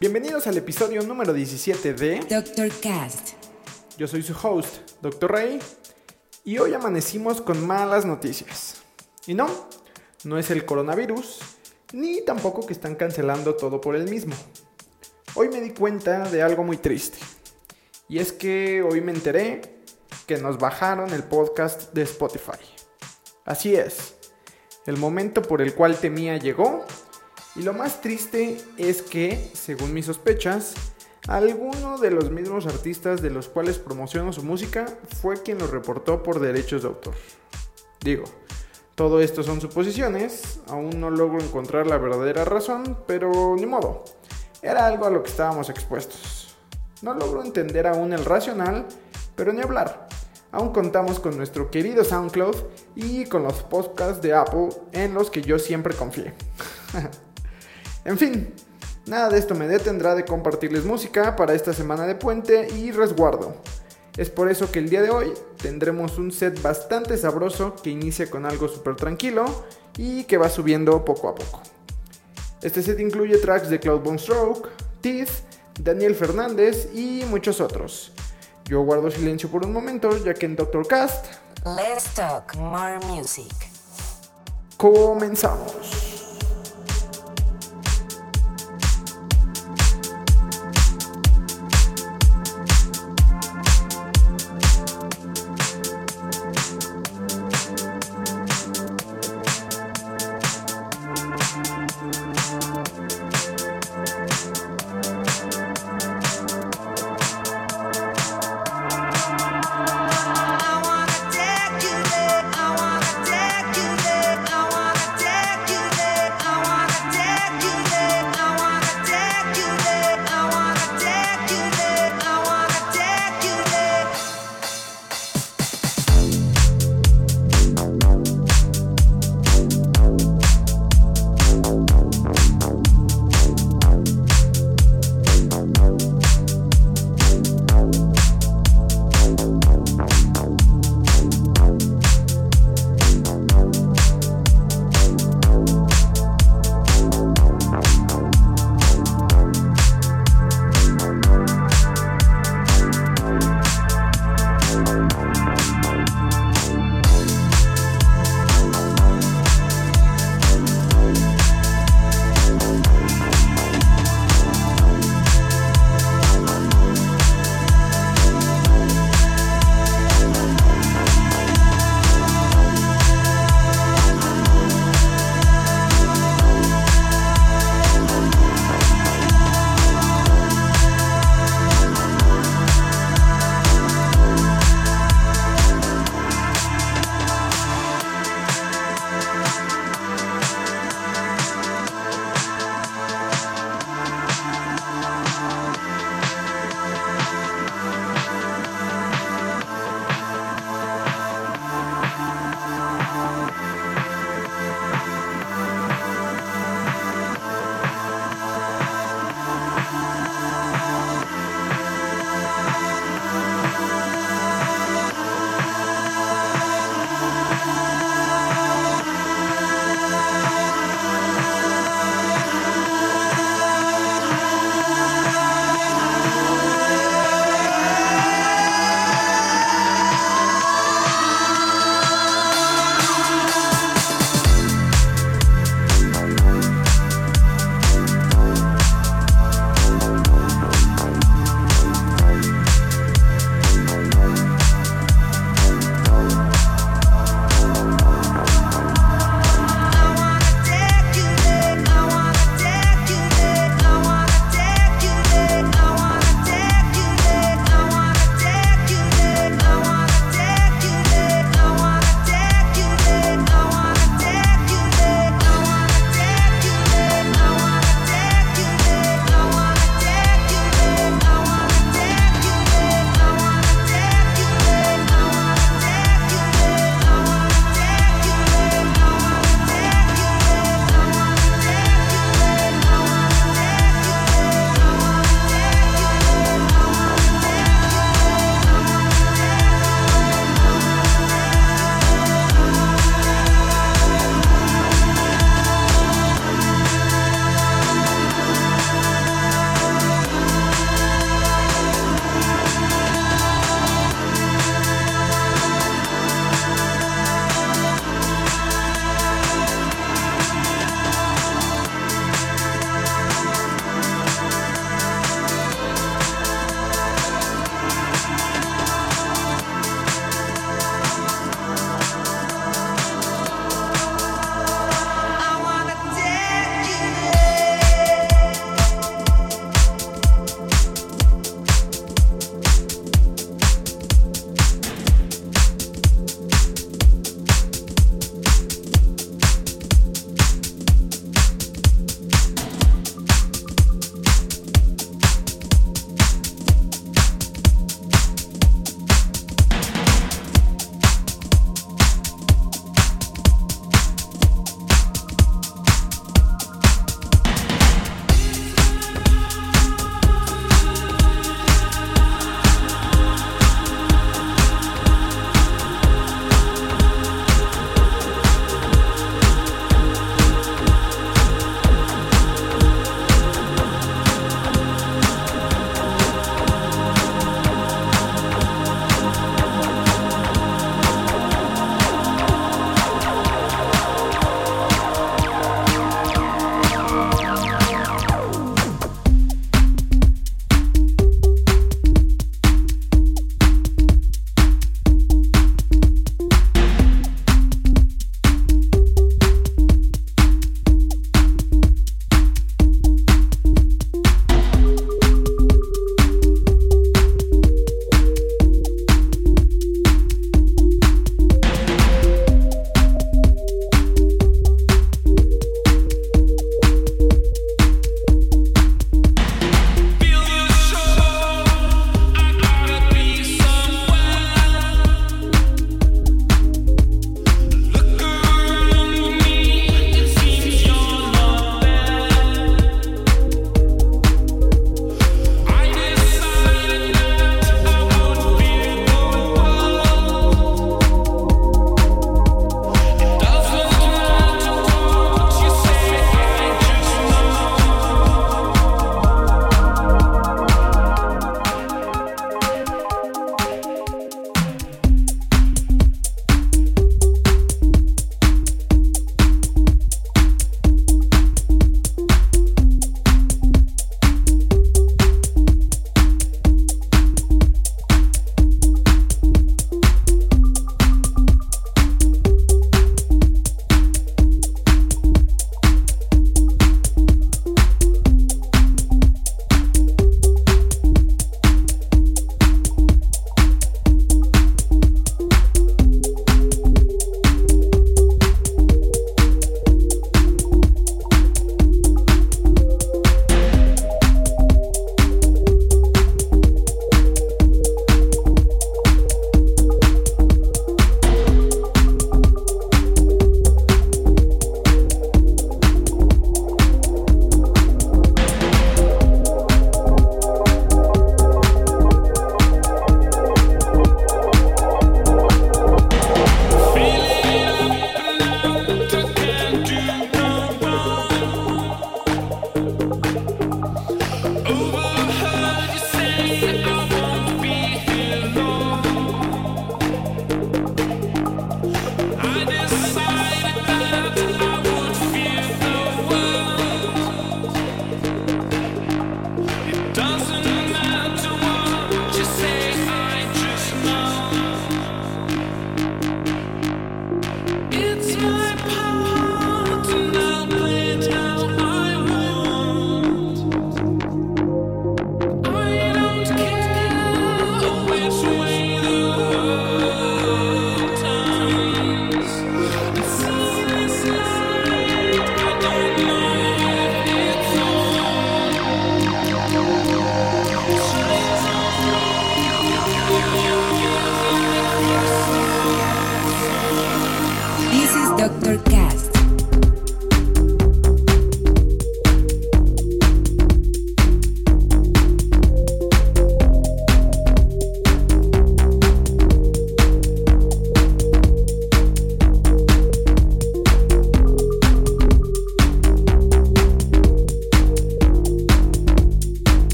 Bienvenidos al episodio número 17 de Dr. Cast. Yo soy su host, Dr. Ray, y hoy amanecimos con malas noticias. Y no, no es el coronavirus, ni tampoco que están cancelando todo por el mismo. Hoy me di cuenta de algo muy triste. Y es que hoy me enteré que nos bajaron el podcast de Spotify. Así es, el momento por el cual temía llegó. Y lo más triste es que, según mis sospechas, alguno de los mismos artistas de los cuales promociono su música fue quien lo reportó por derechos de autor. Digo, todo esto son suposiciones, aún no logro encontrar la verdadera razón, pero ni modo, era algo a lo que estábamos expuestos. No logro entender aún el racional, pero ni hablar. Aún contamos con nuestro querido SoundCloud y con los podcasts de Apple en los que yo siempre confié. en fin, nada de esto me detendrá de compartirles música para esta semana de puente y resguardo. Es por eso que el día de hoy tendremos un set bastante sabroso que inicia con algo súper tranquilo y que va subiendo poco a poco. Este set incluye tracks de Cloud Bone Stroke, Teeth, Daniel Fernández y muchos otros. Yo guardo silencio por un momento ya que en Doctor Cast Let's talk more music. comenzamos.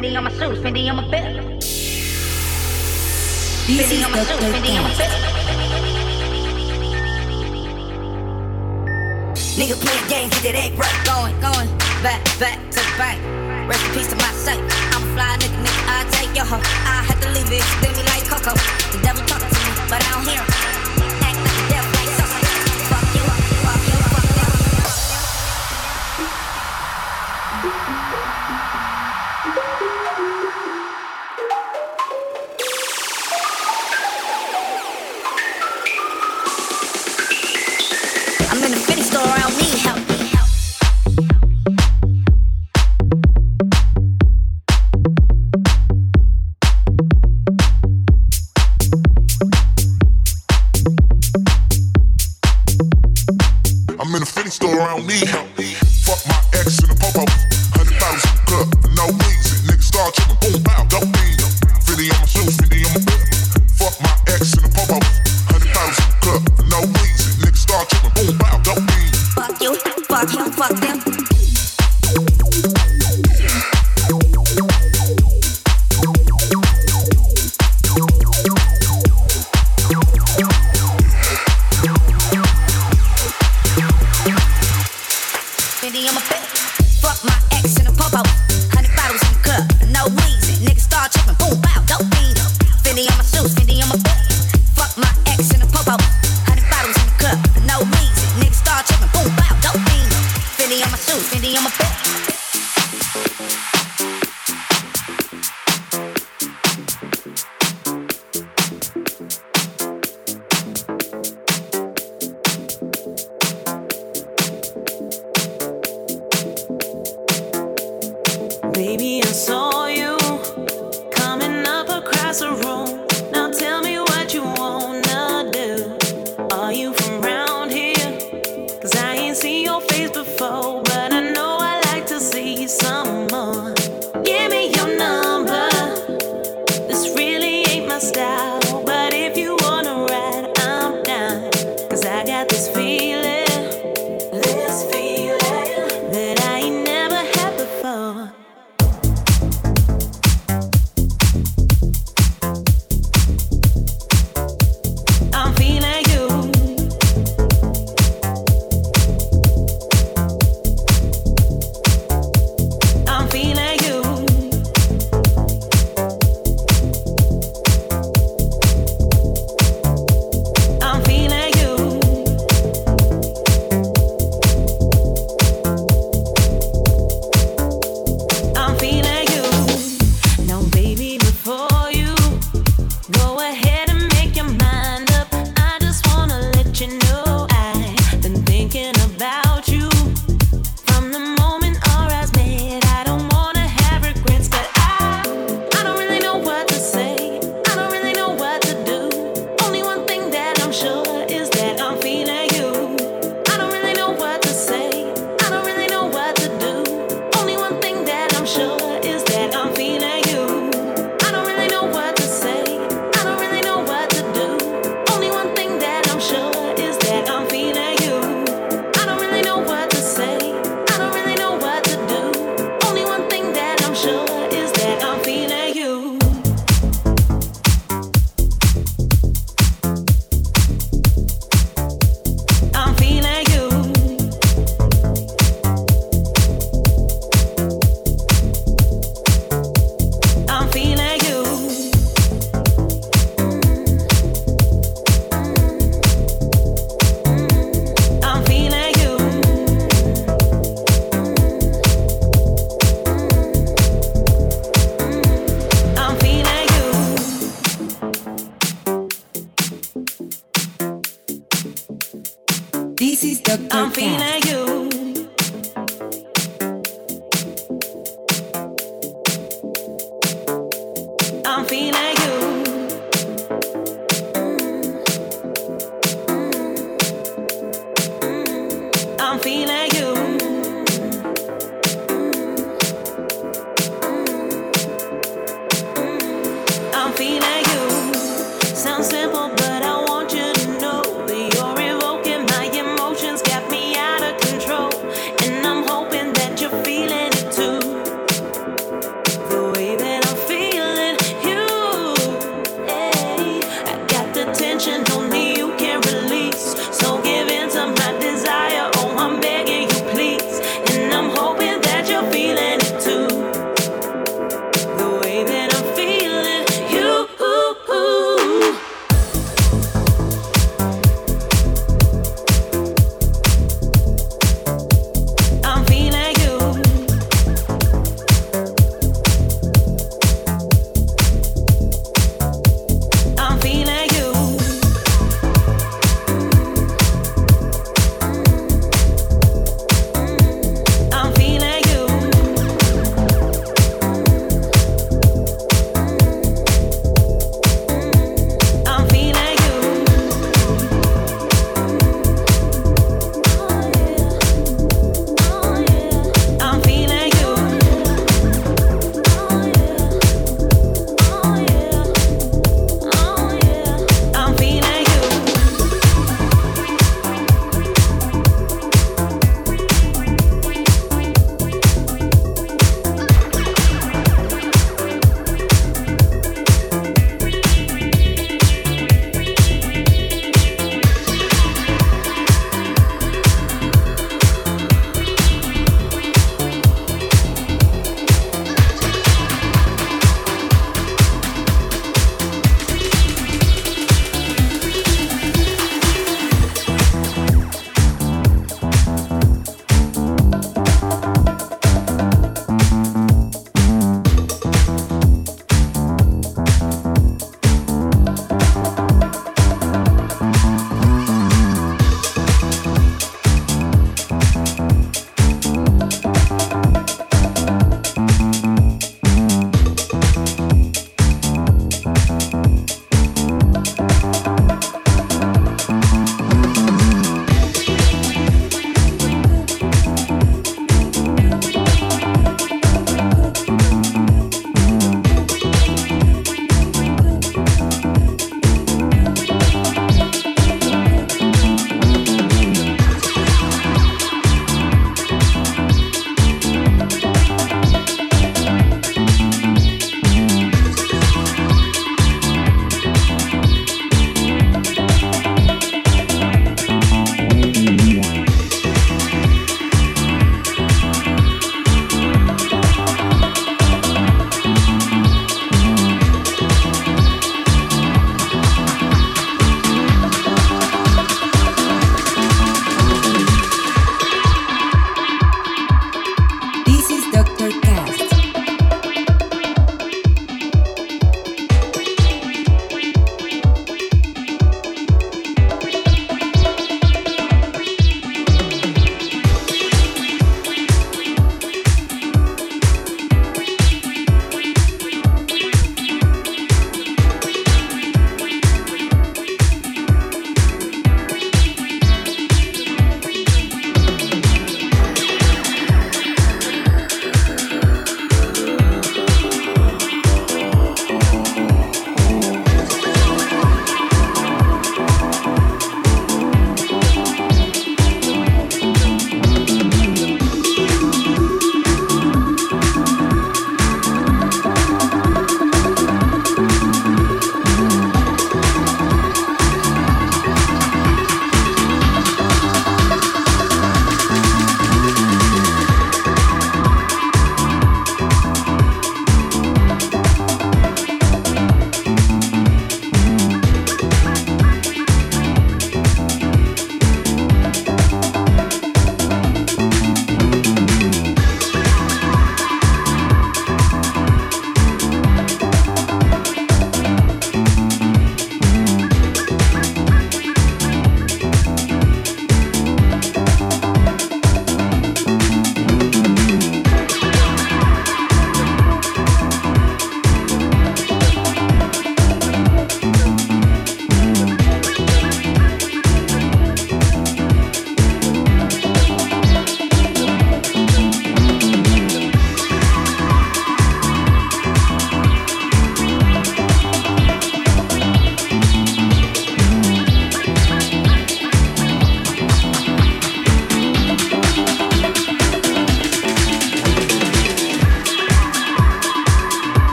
Fendi on my shoes, Fendi on my belt. Fendi on my shoes, Fendi on my belt. Nigga playing games, get that egg right. Going, going, back, back to the bank. Rest in peace to my sight. I'm a fly nigga, nigga, I take your hoe. I had to leave it, spin me like Coco. The devil talking to me, but I don't hear him.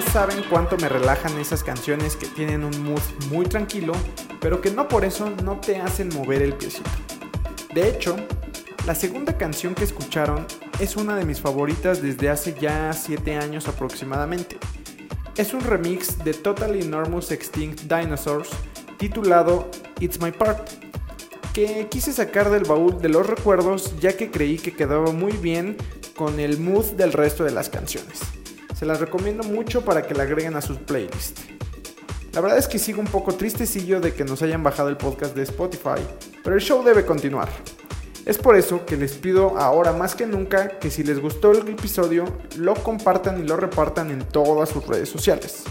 Saben cuánto me relajan esas canciones que tienen un mood muy tranquilo, pero que no por eso no te hacen mover el piecito. De hecho, la segunda canción que escucharon es una de mis favoritas desde hace ya 7 años aproximadamente. Es un remix de Totally Enormous Extinct Dinosaurs titulado It's My Part, que quise sacar del baúl de los recuerdos ya que creí que quedaba muy bien con el mood del resto de las canciones. Se las recomiendo mucho para que la agreguen a sus playlists. La verdad es que sigo un poco tristecillo de que nos hayan bajado el podcast de Spotify, pero el show debe continuar. Es por eso que les pido ahora más que nunca que si les gustó el episodio, lo compartan y lo repartan en todas sus redes sociales.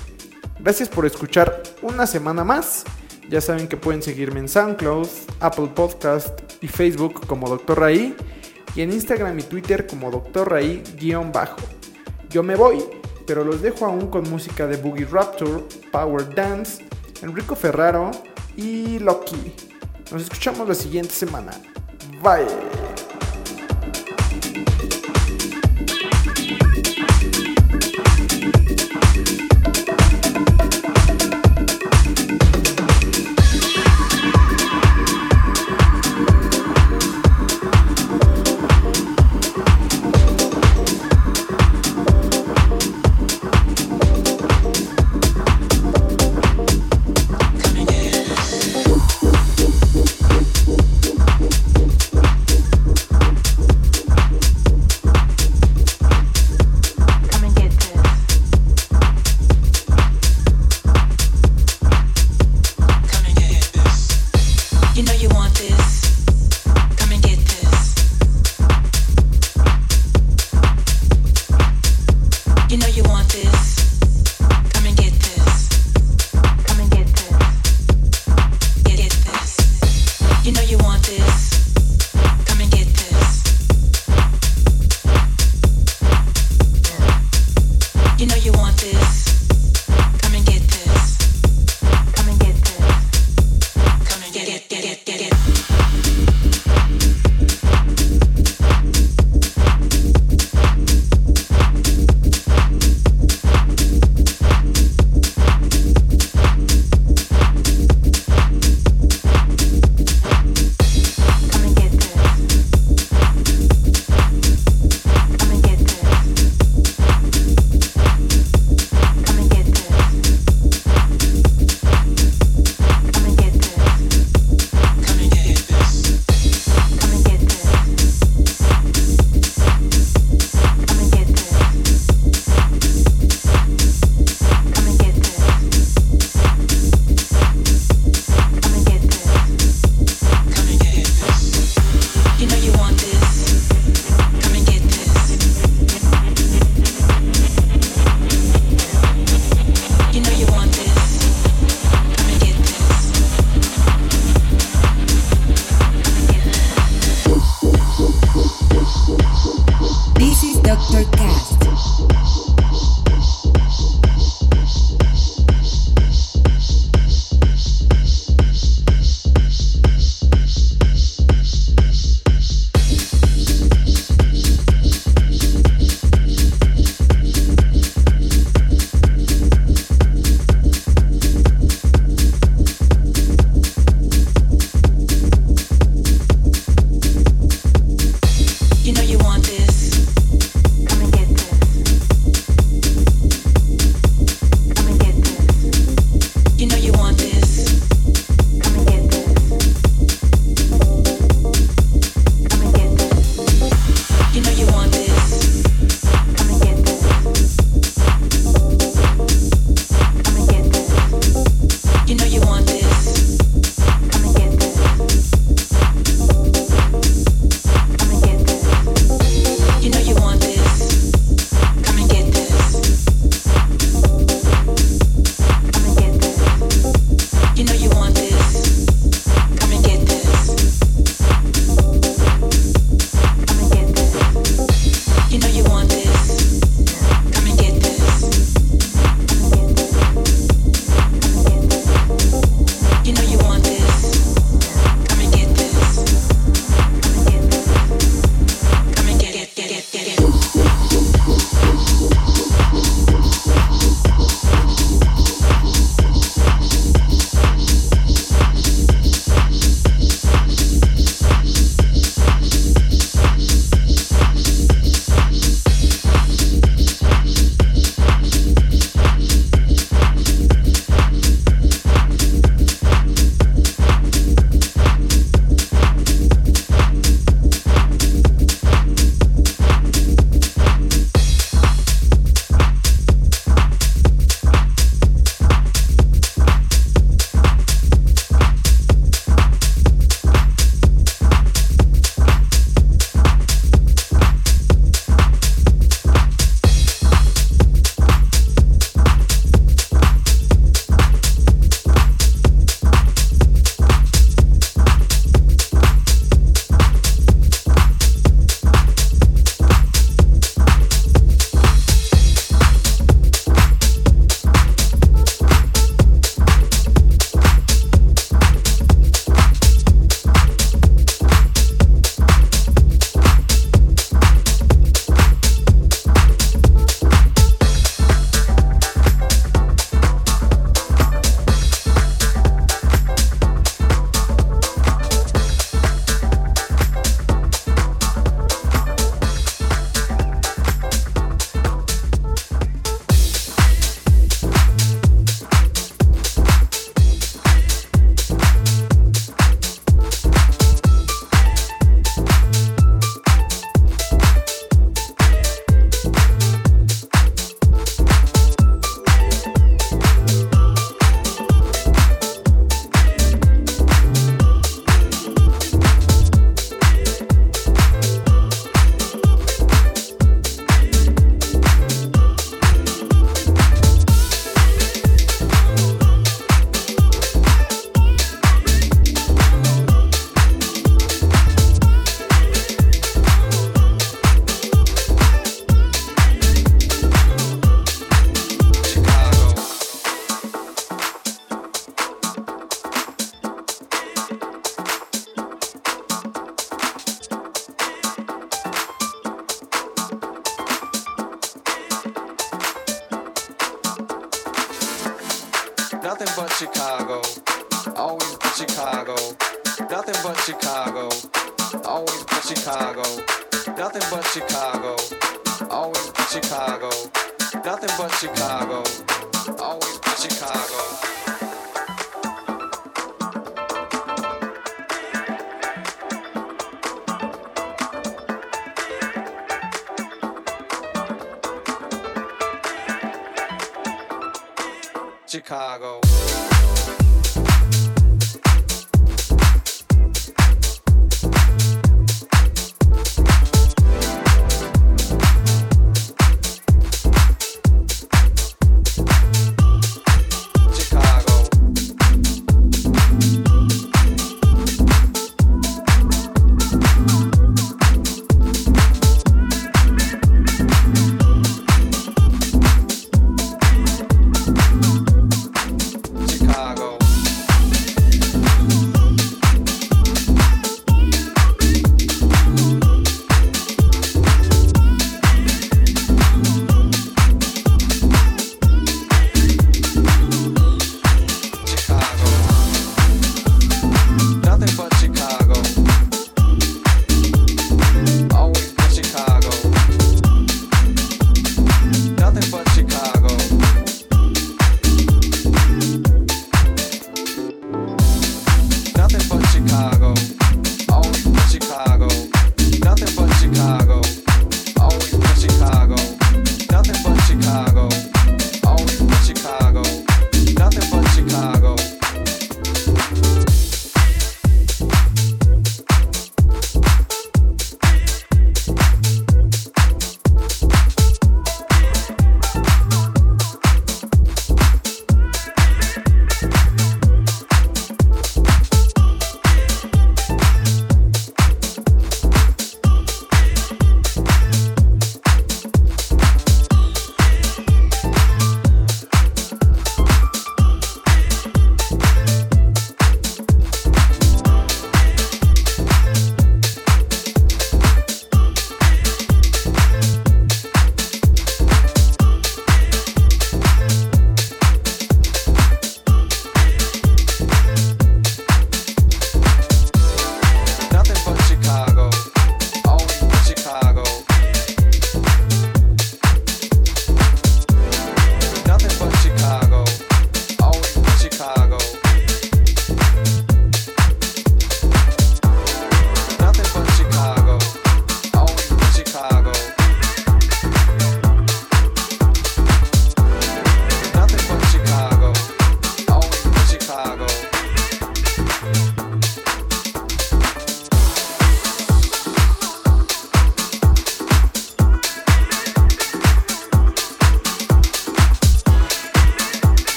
Gracias por escuchar una semana más. Ya saben que pueden seguirme en SoundCloud, Apple Podcast y Facebook como Dr. Raí y en Instagram y Twitter como Dr. Raí-bajo. Yo me voy, pero los dejo aún con música de Boogie Rapture, Power Dance, Enrico Ferraro y Loki. Nos escuchamos la siguiente semana. Bye.